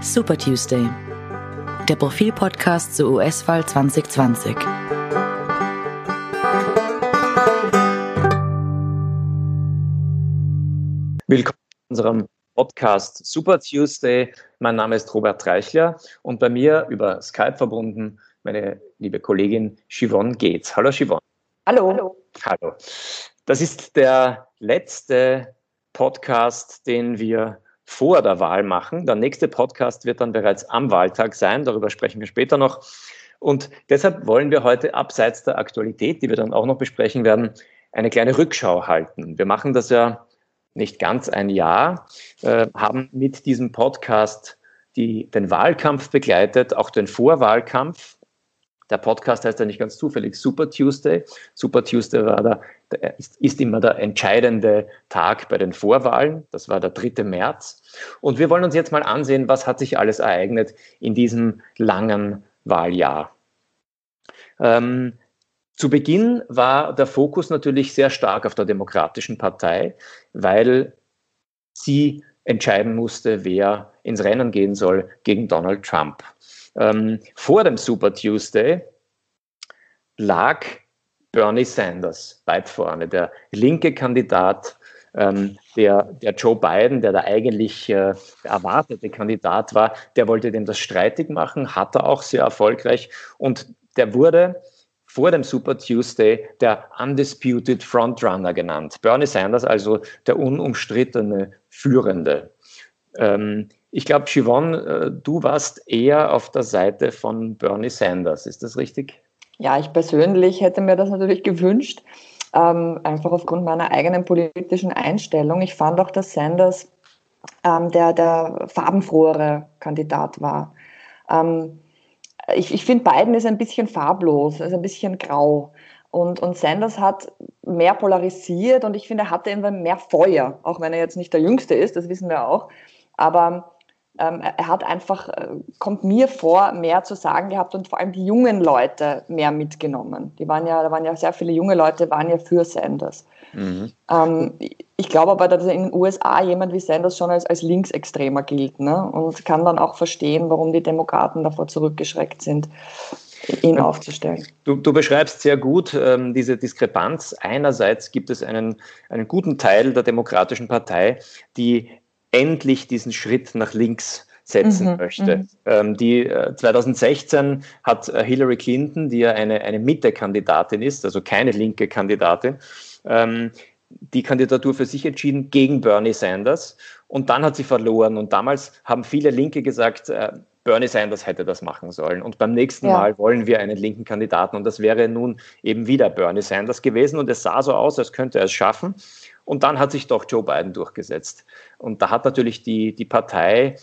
Super Tuesday, der Profilpodcast zur US-Wahl 2020. Willkommen zu unserem Podcast Super Tuesday. Mein Name ist Robert Reichler und bei mir über Skype verbunden meine liebe Kollegin Siobhan Gates. Hallo Siobhan. Hallo. Hallo. Das ist der letzte Podcast, den wir vor der Wahl machen. Der nächste Podcast wird dann bereits am Wahltag sein. Darüber sprechen wir später noch. Und deshalb wollen wir heute abseits der Aktualität, die wir dann auch noch besprechen werden, eine kleine Rückschau halten. Wir machen das ja nicht ganz ein Jahr, äh, haben mit diesem Podcast die, den Wahlkampf begleitet, auch den Vorwahlkampf. Der Podcast heißt ja nicht ganz zufällig Super Tuesday. Super Tuesday war der ist, ist, immer der entscheidende Tag bei den Vorwahlen. Das war der 3. März. Und wir wollen uns jetzt mal ansehen, was hat sich alles ereignet in diesem langen Wahljahr. Ähm, zu Beginn war der Fokus natürlich sehr stark auf der Demokratischen Partei, weil sie entscheiden musste, wer ins Rennen gehen soll gegen Donald Trump. Ähm, vor dem Super Tuesday lag Bernie Sanders weit vorne, der linke Kandidat, ähm, der, der Joe Biden, der der eigentlich äh, erwartete Kandidat war, der wollte dem das streitig machen, hat er auch sehr erfolgreich und der wurde vor dem Super Tuesday der Undisputed Frontrunner genannt. Bernie Sanders also der unumstrittene Führende. Ähm, ich glaube, Siobhan, äh, du warst eher auf der Seite von Bernie Sanders. Ist das richtig? Ja, ich persönlich hätte mir das natürlich gewünscht, ähm, einfach aufgrund meiner eigenen politischen Einstellung. Ich fand auch, dass Sanders ähm, der, der farbenfrohere Kandidat war. Ähm, ich, ich finde, Biden ist ein bisschen farblos, ist ein bisschen grau. Und, und Sanders hat mehr polarisiert und ich finde, er hatte immer mehr Feuer, auch wenn er jetzt nicht der Jüngste ist, das wissen wir auch. Aber ähm, er hat einfach, äh, kommt mir vor, mehr zu sagen gehabt und vor allem die jungen Leute mehr mitgenommen. Die waren ja, da waren ja sehr viele junge Leute, waren ja für Sanders. Mhm. Ähm, ich glaube aber, dass in den USA jemand wie Sanders schon als, als Linksextremer gilt ne? und kann dann auch verstehen, warum die Demokraten davor zurückgeschreckt sind ihn aufzustellen. Du, du beschreibst sehr gut ähm, diese Diskrepanz. Einerseits gibt es einen, einen guten Teil der Demokratischen Partei, die endlich diesen Schritt nach links setzen mhm, möchte. Mhm. Ähm, die äh, 2016 hat äh, Hillary Clinton, die ja eine, eine Mitte-Kandidatin ist, also keine linke Kandidatin, ähm, die Kandidatur für sich entschieden gegen Bernie Sanders. Und dann hat sie verloren. Und damals haben viele Linke gesagt, äh, Bernie Sanders hätte das machen sollen. Und beim nächsten ja. Mal wollen wir einen linken Kandidaten. Und das wäre nun eben wieder Bernie Sanders gewesen. Und es sah so aus, als könnte er es schaffen. Und dann hat sich doch Joe Biden durchgesetzt. Und da hat natürlich die, die Partei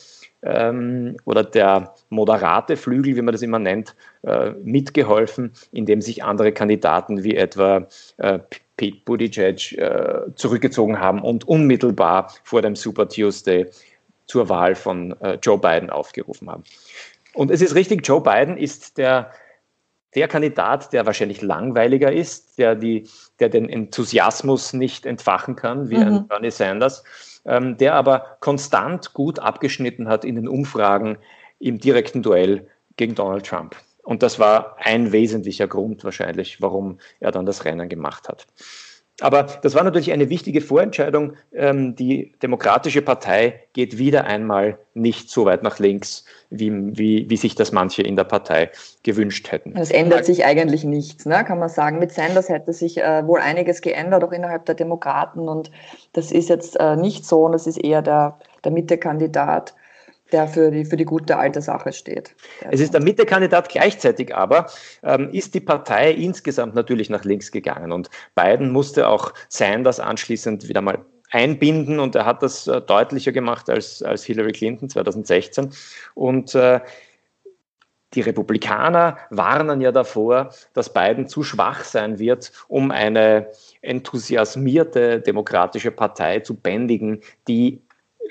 ähm, oder der moderate Flügel, wie man das immer nennt, äh, mitgeholfen, indem sich andere Kandidaten wie etwa äh, Pete Buttigieg äh, zurückgezogen haben und unmittelbar vor dem Super Tuesday zur Wahl von äh, Joe Biden aufgerufen haben. Und es ist richtig, Joe Biden ist der der Kandidat, der wahrscheinlich langweiliger ist, der, die, der den Enthusiasmus nicht entfachen kann, wie mhm. ein Bernie Sanders, ähm, der aber konstant gut abgeschnitten hat in den Umfragen im direkten Duell gegen Donald Trump. Und das war ein wesentlicher Grund wahrscheinlich, warum er dann das Rennen gemacht hat. Aber das war natürlich eine wichtige Vorentscheidung. Ähm, die Demokratische Partei geht wieder einmal nicht so weit nach links, wie, wie, wie sich das manche in der Partei gewünscht hätten. Es ändert sich eigentlich nichts, ne, kann man sagen. Mit Sanders hätte sich äh, wohl einiges geändert, auch innerhalb der Demokraten. Und das ist jetzt äh, nicht so, und das ist eher der, der Mitte-Kandidat der für die, für die gute alte Sache steht. Es ist der Mitte-Kandidat gleichzeitig aber, ähm, ist die Partei insgesamt natürlich nach links gegangen. Und Biden musste auch Sanders anschließend wieder mal einbinden. Und er hat das äh, deutlicher gemacht als, als Hillary Clinton 2016 und äh, die Republikaner warnen ja davor, dass Biden zu schwach sein wird, um eine enthusiasmierte demokratische Partei zu bändigen, die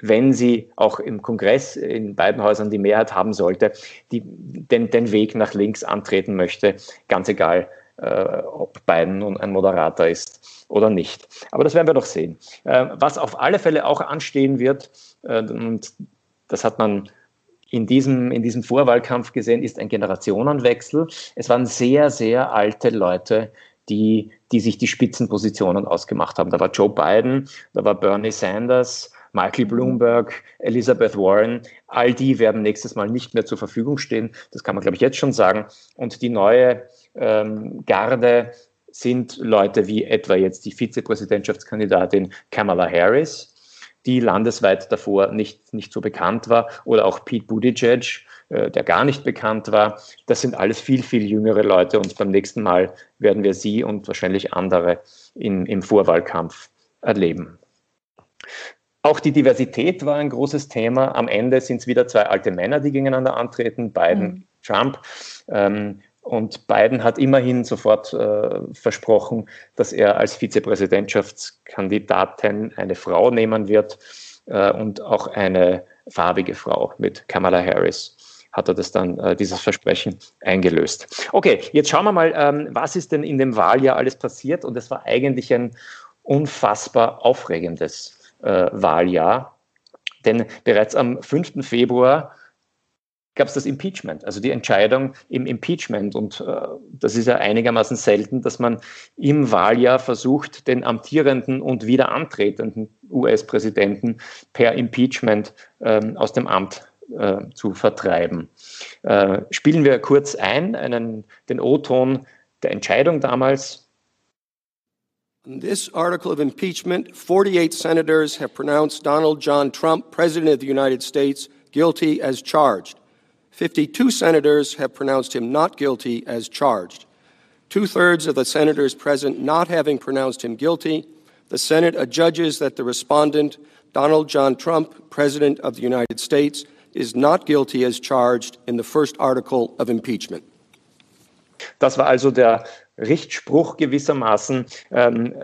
wenn sie auch im Kongress in beiden Häusern die Mehrheit haben sollte, die den, den Weg nach links antreten möchte, ganz egal, äh, ob Biden nun ein Moderator ist oder nicht. Aber das werden wir doch sehen. Äh, was auf alle Fälle auch anstehen wird, äh, und das hat man in diesem, in diesem Vorwahlkampf gesehen, ist ein Generationenwechsel. Es waren sehr, sehr alte Leute, die, die sich die Spitzenpositionen ausgemacht haben. Da war Joe Biden, da war Bernie Sanders, Michael Bloomberg, Elizabeth Warren, all die werden nächstes Mal nicht mehr zur Verfügung stehen. Das kann man, glaube ich, jetzt schon sagen. Und die neue ähm, Garde sind Leute wie etwa jetzt die Vizepräsidentschaftskandidatin Kamala Harris, die landesweit davor nicht, nicht so bekannt war, oder auch Pete Buttigieg, äh, der gar nicht bekannt war. Das sind alles viel, viel jüngere Leute und beim nächsten Mal werden wir sie und wahrscheinlich andere in, im Vorwahlkampf erleben. Auch die Diversität war ein großes Thema. Am Ende sind es wieder zwei alte Männer, die gegeneinander antreten, Biden, mhm. Trump. Ähm, und Biden hat immerhin sofort äh, versprochen, dass er als Vizepräsidentschaftskandidatin eine Frau nehmen wird äh, und auch eine farbige Frau mit Kamala Harris hat er das dann, äh, dieses Versprechen eingelöst. Okay, jetzt schauen wir mal, ähm, was ist denn in dem Wahljahr alles passiert? Und es war eigentlich ein unfassbar aufregendes Wahljahr. Denn bereits am 5. Februar gab es das Impeachment, also die Entscheidung im Impeachment. Und äh, das ist ja einigermaßen selten, dass man im Wahljahr versucht, den amtierenden und wieder antretenden US-Präsidenten per Impeachment ähm, aus dem Amt äh, zu vertreiben. Äh, spielen wir kurz ein, einen, den O-Ton der Entscheidung damals. In this article of impeachment, 48 senators have pronounced Donald John Trump, President of the United States, guilty as charged. 52 senators have pronounced him not guilty as charged. Two thirds of the senators present not having pronounced him guilty, the Senate adjudges that the respondent, Donald John Trump, President of the United States, is not guilty as charged in the first article of impeachment. Das war also der Richtspruch gewissermaßen. Ähm,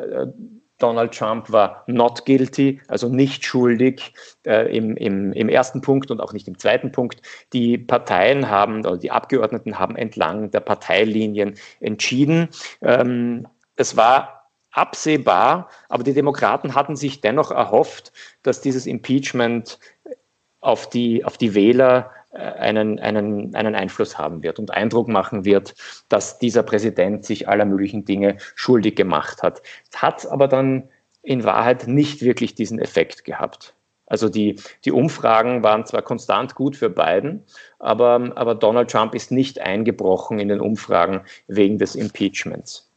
Donald Trump war not guilty, also nicht schuldig äh, im, im, im, ersten Punkt und auch nicht im zweiten Punkt. Die Parteien haben, oder die Abgeordneten haben entlang der Parteilinien entschieden. Ähm, es war absehbar, aber die Demokraten hatten sich dennoch erhofft, dass dieses Impeachment auf die, auf die Wähler äh, einen, einen, einen Einfluss haben wird und Eindruck machen wird, dass dieser Präsident sich aller möglichen Dinge schuldig gemacht hat. Hat aber dann in Wahrheit nicht wirklich diesen Effekt gehabt. Also die, die Umfragen waren zwar konstant gut für Biden, aber, aber Donald Trump ist nicht eingebrochen in den Umfragen wegen des Impeachments.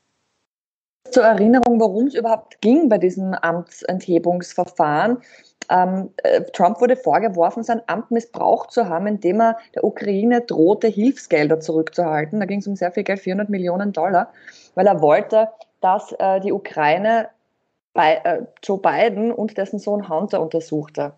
Zur Erinnerung, worum es überhaupt ging bei diesem Amtsenthebungsverfahren. Ähm, äh, Trump wurde vorgeworfen, sein Amt missbraucht zu haben, indem er der Ukraine drohte, Hilfsgelder zurückzuhalten. Da ging es um sehr viel Geld, 400 Millionen Dollar, weil er wollte, dass äh, die Ukraine bei, äh, Joe Biden und dessen Sohn Hunter untersuchte.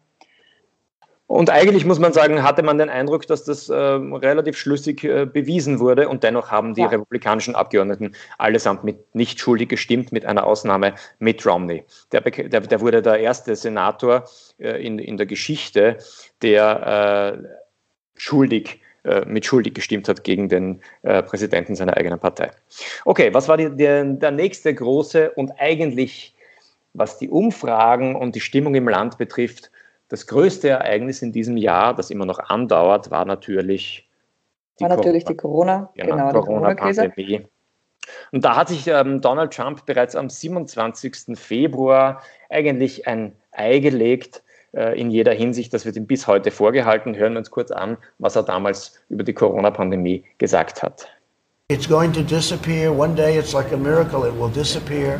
Und eigentlich muss man sagen, hatte man den Eindruck, dass das äh, relativ schlüssig äh, bewiesen wurde und dennoch haben die ja. republikanischen Abgeordneten allesamt mit nicht schuldig gestimmt, mit einer Ausnahme Mitt Romney. Der, der, der wurde der erste Senator äh, in, in der Geschichte, der äh, schuldig äh, mit schuldig gestimmt hat gegen den äh, Präsidenten seiner eigenen Partei. Okay, was war die, der, der nächste große und eigentlich, was die Umfragen und die Stimmung im Land betrifft, das größte Ereignis in diesem Jahr, das immer noch andauert, war natürlich die, war natürlich Corona, die Corona, genau, genau Corona-Pandemie. Und da hat sich ähm, Donald Trump bereits am 27. Februar eigentlich ein Ei gelegt äh, in jeder Hinsicht. Das wird ihm bis heute vorgehalten. Hören wir uns kurz an, was er damals über die Corona-Pandemie gesagt hat. It's going to disappear. One day it's like a miracle. It will disappear.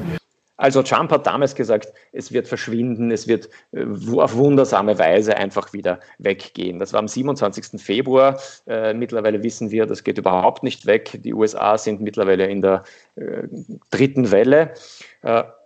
Also Trump hat damals gesagt, es wird verschwinden, es wird äh, auf wundersame Weise einfach wieder weggehen. Das war am 27. Februar. Äh, mittlerweile wissen wir, das geht überhaupt nicht weg. Die USA sind mittlerweile in der äh, dritten Welle.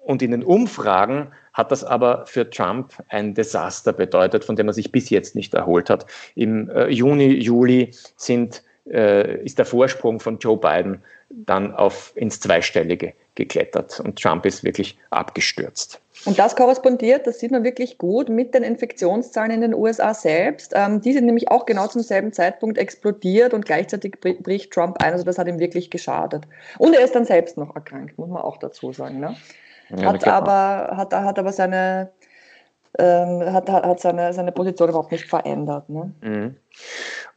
Und in den Umfragen hat das aber für Trump ein Desaster bedeutet, von dem er sich bis jetzt nicht erholt hat. Im Juni, Juli sind, ist der Vorsprung von Joe Biden dann auf ins Zweistellige geklettert und Trump ist wirklich abgestürzt. Und das korrespondiert, das sieht man wirklich gut, mit den Infektionszahlen in den USA selbst. Ähm, die sind nämlich auch genau zum selben Zeitpunkt explodiert und gleichzeitig bricht Trump ein. Also das hat ihm wirklich geschadet. Und er ist dann selbst noch erkrankt, muss man auch dazu sagen. Ne? Ja, hat, aber, hat, hat aber seine, ähm, hat, hat seine, seine Position überhaupt nicht verändert. Ne? Mhm.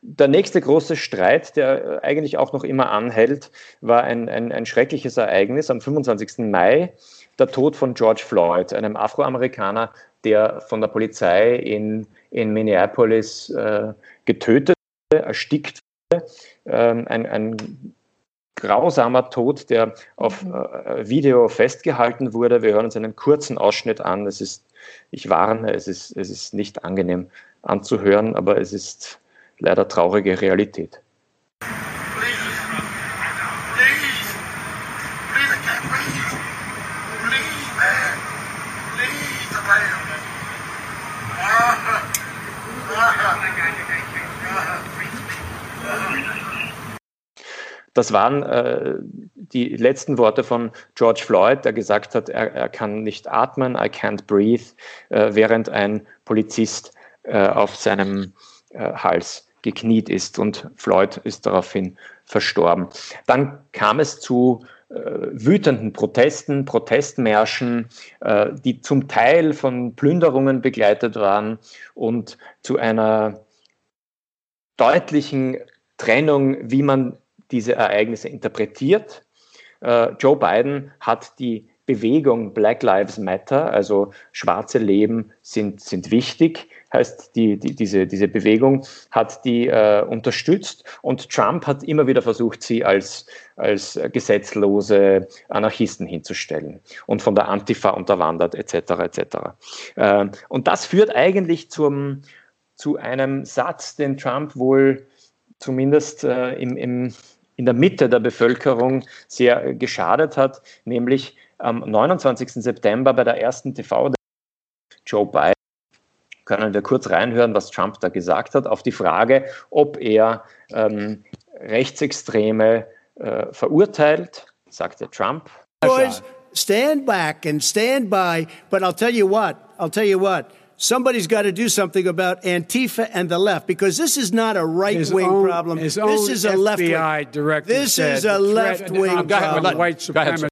Der nächste große Streit, der eigentlich auch noch immer anhält, war ein, ein, ein schreckliches Ereignis am 25. Mai der Tod von George Floyd, einem Afroamerikaner, der von der Polizei in, in Minneapolis äh, getötet erstickt wurde. Ähm, ein, ein grausamer Tod, der auf mhm. äh, Video festgehalten wurde. Wir hören uns einen kurzen Ausschnitt an. Es ist, ich warne, es ist, es ist nicht angenehm anzuhören, aber es ist leider traurige Realität. Das waren äh, die letzten Worte von George Floyd, der gesagt hat, er, er kann nicht atmen, I can't breathe, äh, während ein Polizist äh, auf seinem äh, Hals gekniet ist und Floyd ist daraufhin verstorben. Dann kam es zu äh, wütenden Protesten, Protestmärschen, äh, die zum Teil von Plünderungen begleitet waren und zu einer deutlichen Trennung, wie man diese Ereignisse interpretiert. Äh, Joe Biden hat die Bewegung Black Lives Matter, also schwarze Leben sind, sind wichtig, heißt die, die, diese, diese Bewegung hat die äh, unterstützt und Trump hat immer wieder versucht, sie als, als gesetzlose Anarchisten hinzustellen und von der Antifa unterwandert etc. etc. Äh, und das führt eigentlich zum, zu einem Satz, den Trump wohl zumindest äh, im, im in der Mitte der Bevölkerung sehr geschadet hat, nämlich am 29. September bei der ersten TV Joe Biden können wir kurz reinhören, was Trump da gesagt hat, auf die Frage, ob er ähm, Rechtsextreme äh, verurteilt, sagte Trump. Boys, stand back and stand by, but I'll tell you what, I'll tell you what. somebody's got to do something about Antifa and the left because this is not a right wing problem. This is a left wing. This is a left wing problem. White supremacy.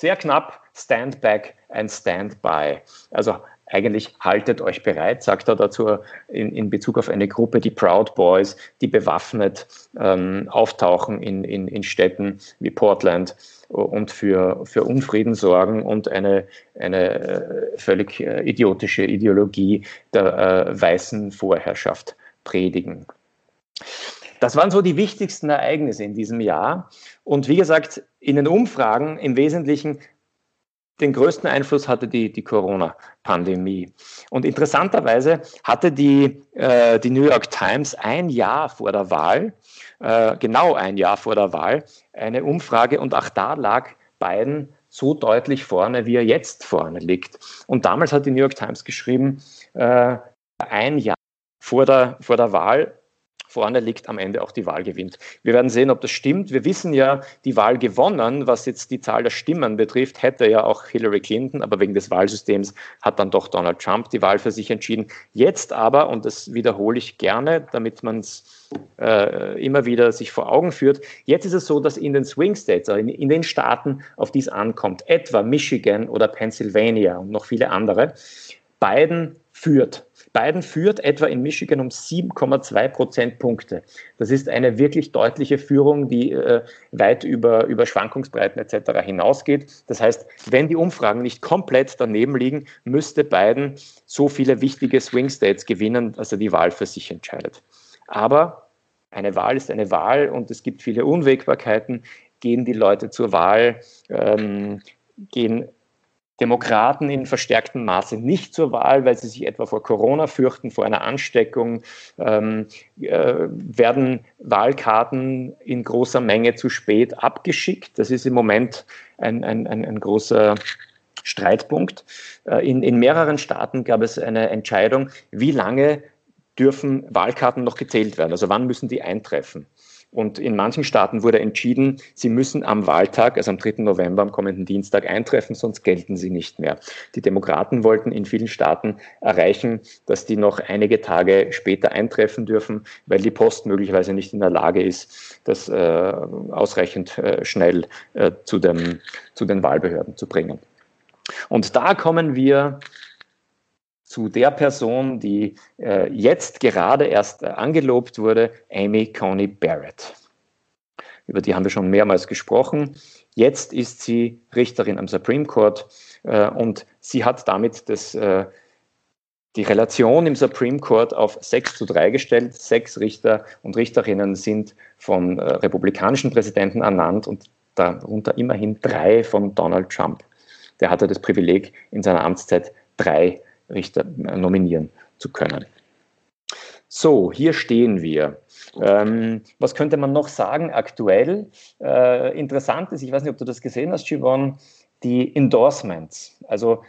Sehr knapp, stand back and stand by. Also eigentlich haltet euch bereit, sagt er dazu in, in Bezug auf eine Gruppe, die Proud Boys, die bewaffnet ähm, auftauchen in, in, in Städten wie Portland und für, für Unfrieden sorgen und eine, eine äh, völlig äh, idiotische Ideologie der äh, weißen Vorherrschaft predigen. Das waren so die wichtigsten Ereignisse in diesem Jahr. Und wie gesagt, in den Umfragen im Wesentlichen den größten Einfluss hatte die, die Corona-Pandemie. Und interessanterweise hatte die, äh, die New York Times ein Jahr vor der Wahl, äh, genau ein Jahr vor der Wahl, eine Umfrage und auch da lag Biden so deutlich vorne, wie er jetzt vorne liegt. Und damals hat die New York Times geschrieben, äh, ein Jahr vor der, vor der Wahl vorne liegt, am Ende auch die Wahl gewinnt. Wir werden sehen, ob das stimmt. Wir wissen ja, die Wahl gewonnen, was jetzt die Zahl der Stimmen betrifft, hätte ja auch Hillary Clinton, aber wegen des Wahlsystems hat dann doch Donald Trump die Wahl für sich entschieden. Jetzt aber, und das wiederhole ich gerne, damit man es äh, immer wieder sich vor Augen führt, jetzt ist es so, dass in den Swing States, also in, in den Staaten, auf die es ankommt, etwa Michigan oder Pennsylvania und noch viele andere, Biden führt Biden führt etwa in Michigan um 7,2 Prozentpunkte. Das ist eine wirklich deutliche Führung, die äh, weit über, über Schwankungsbreiten etc. hinausgeht. Das heißt, wenn die Umfragen nicht komplett daneben liegen, müsste Biden so viele wichtige Swing States gewinnen, dass er die Wahl für sich entscheidet. Aber eine Wahl ist eine Wahl und es gibt viele Unwägbarkeiten. Gehen die Leute zur Wahl, ähm, gehen Demokraten in verstärktem Maße nicht zur Wahl, weil sie sich etwa vor Corona fürchten, vor einer Ansteckung, ähm, äh, werden Wahlkarten in großer Menge zu spät abgeschickt. Das ist im Moment ein, ein, ein, ein großer Streitpunkt. Äh, in, in mehreren Staaten gab es eine Entscheidung, wie lange dürfen Wahlkarten noch gezählt werden, also wann müssen die eintreffen. Und in manchen Staaten wurde entschieden, sie müssen am Wahltag, also am 3. November, am kommenden Dienstag eintreffen, sonst gelten sie nicht mehr. Die Demokraten wollten in vielen Staaten erreichen, dass die noch einige Tage später eintreffen dürfen, weil die Post möglicherweise nicht in der Lage ist, das äh, ausreichend äh, schnell äh, zu, dem, zu den Wahlbehörden zu bringen. Und da kommen wir zu der Person, die äh, jetzt gerade erst äh, angelobt wurde, Amy Coney Barrett. Über die haben wir schon mehrmals gesprochen. Jetzt ist sie Richterin am Supreme Court äh, und sie hat damit das, äh, die Relation im Supreme Court auf 6 zu 3 gestellt. Sechs Richter und Richterinnen sind von äh, republikanischen Präsidenten ernannt und darunter immerhin drei von Donald Trump. Der hatte das Privileg, in seiner Amtszeit drei Richter äh, nominieren zu können. So, hier stehen wir. Ähm, was könnte man noch sagen aktuell? Äh, interessant ist, ich weiß nicht, ob du das gesehen hast, Siobhan, die Endorsements, also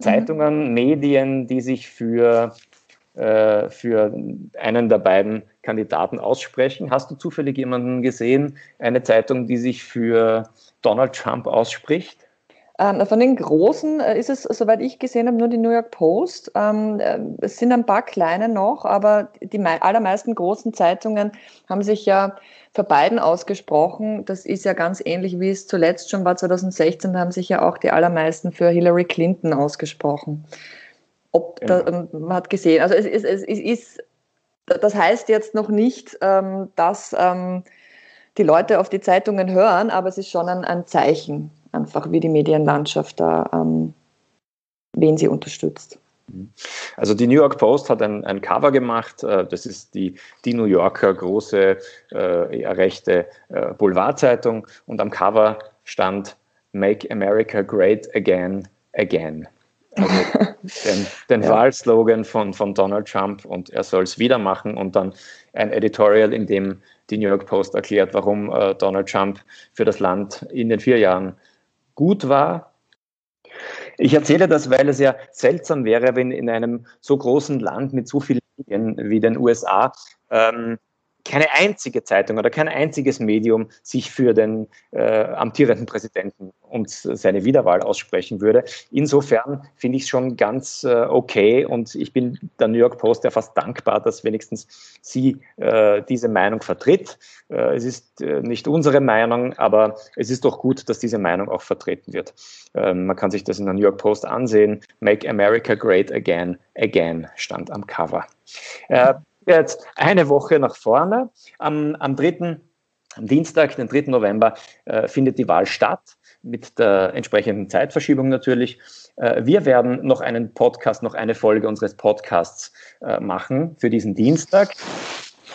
Zeitungen, mhm. Medien, die sich für, äh, für einen der beiden Kandidaten aussprechen. Hast du zufällig jemanden gesehen, eine Zeitung, die sich für Donald Trump ausspricht? Ähm, von den großen äh, ist es, soweit ich gesehen habe, nur die New York Post. Ähm, äh, es sind ein paar kleine noch, aber die allermeisten großen Zeitungen haben sich ja für Biden ausgesprochen. Das ist ja ganz ähnlich, wie es zuletzt schon war. 2016 da haben sich ja auch die allermeisten für Hillary Clinton ausgesprochen. Ob ja. da, ähm, man hat gesehen, also es, es, es ist, das heißt jetzt noch nicht, dass die Leute auf die Zeitungen hören, aber es ist schon ein, ein Zeichen einfach, wie die Medienlandschaft da, ähm, wen sie unterstützt. Also die New York Post hat ein, ein Cover gemacht, äh, das ist die, die New Yorker große äh, rechte äh, Boulevardzeitung und am Cover stand Make America Great Again, Again. Also den, den ja. Wahlslogan von, von Donald Trump und er soll es wieder machen und dann ein Editorial, in dem die New York Post erklärt, warum äh, Donald Trump für das Land in den vier Jahren gut war. Ich erzähle das, weil es ja seltsam wäre, wenn in einem so großen Land mit so vielen Medien wie den USA ähm, keine einzige Zeitung oder kein einziges Medium sich für den äh, amtierenden Präsidenten und seine Wiederwahl aussprechen würde. Insofern finde ich es schon ganz äh, okay und ich bin der New York Post ja fast dankbar, dass wenigstens sie äh, diese Meinung vertritt. Äh, es ist äh, nicht unsere Meinung, aber es ist doch gut, dass diese Meinung auch vertreten wird. Ähm, man kann sich das in der New York Post ansehen. Make America Great Again, Again stand am Cover. Jetzt eine Woche nach vorne. Am, am 3. Am Dienstag, den 3. November, äh, findet die Wahl statt, mit der entsprechenden Zeitverschiebung natürlich. Äh, wir werden noch einen Podcast, noch eine Folge unseres Podcasts äh, machen für diesen Dienstag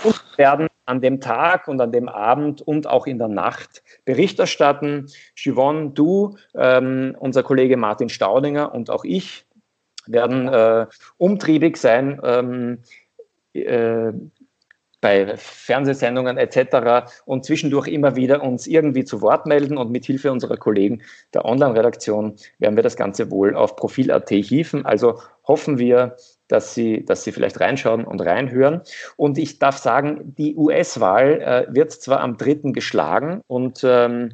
und werden an dem Tag und an dem Abend und auch in der Nacht Bericht erstatten. Yvonne, du, ähm, unser Kollege Martin Staudinger und auch ich werden äh, umtriebig sein, ähm, äh, bei Fernsehsendungen etc. und zwischendurch immer wieder uns irgendwie zu Wort melden und mit Hilfe unserer Kollegen der Online-Redaktion werden wir das Ganze wohl auf Profil.at hieven. Also hoffen wir, dass Sie, dass Sie vielleicht reinschauen und reinhören. Und ich darf sagen, die US-Wahl äh, wird zwar am 3. geschlagen und ähm,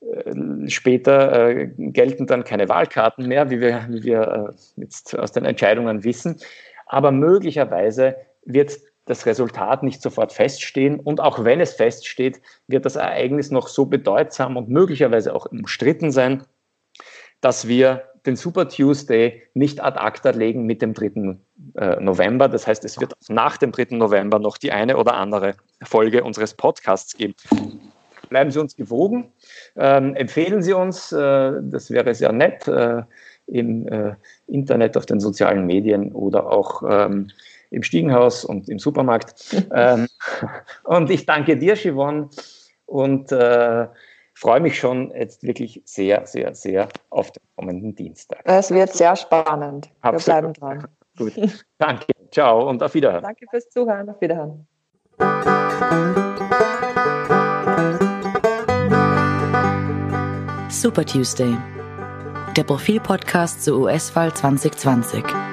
äh, Später äh, gelten dann keine Wahlkarten mehr, wie wir, wie wir äh, jetzt aus den Entscheidungen wissen. Aber möglicherweise wird das Resultat nicht sofort feststehen. Und auch wenn es feststeht, wird das Ereignis noch so bedeutsam und möglicherweise auch umstritten sein, dass wir den Super Tuesday nicht ad acta legen mit dem 3. Äh, November. Das heißt, es wird nach dem 3. November noch die eine oder andere Folge unseres Podcasts geben. Bleiben Sie uns gewogen, ähm, empfehlen Sie uns, äh, das wäre sehr nett, äh, im äh, Internet, auf den sozialen Medien oder auch ähm, im Stiegenhaus und im Supermarkt. ähm, und ich danke dir, Siobhan, und äh, freue mich schon jetzt wirklich sehr, sehr, sehr auf den kommenden Dienstag. Es wird sehr spannend. Wir bleiben dran. Gut, danke. Ciao und auf Wiederhören. Danke fürs Zuhören. Auf Wiederhören. Super Tuesday, der Profil-Podcast zur US-Wahl 2020.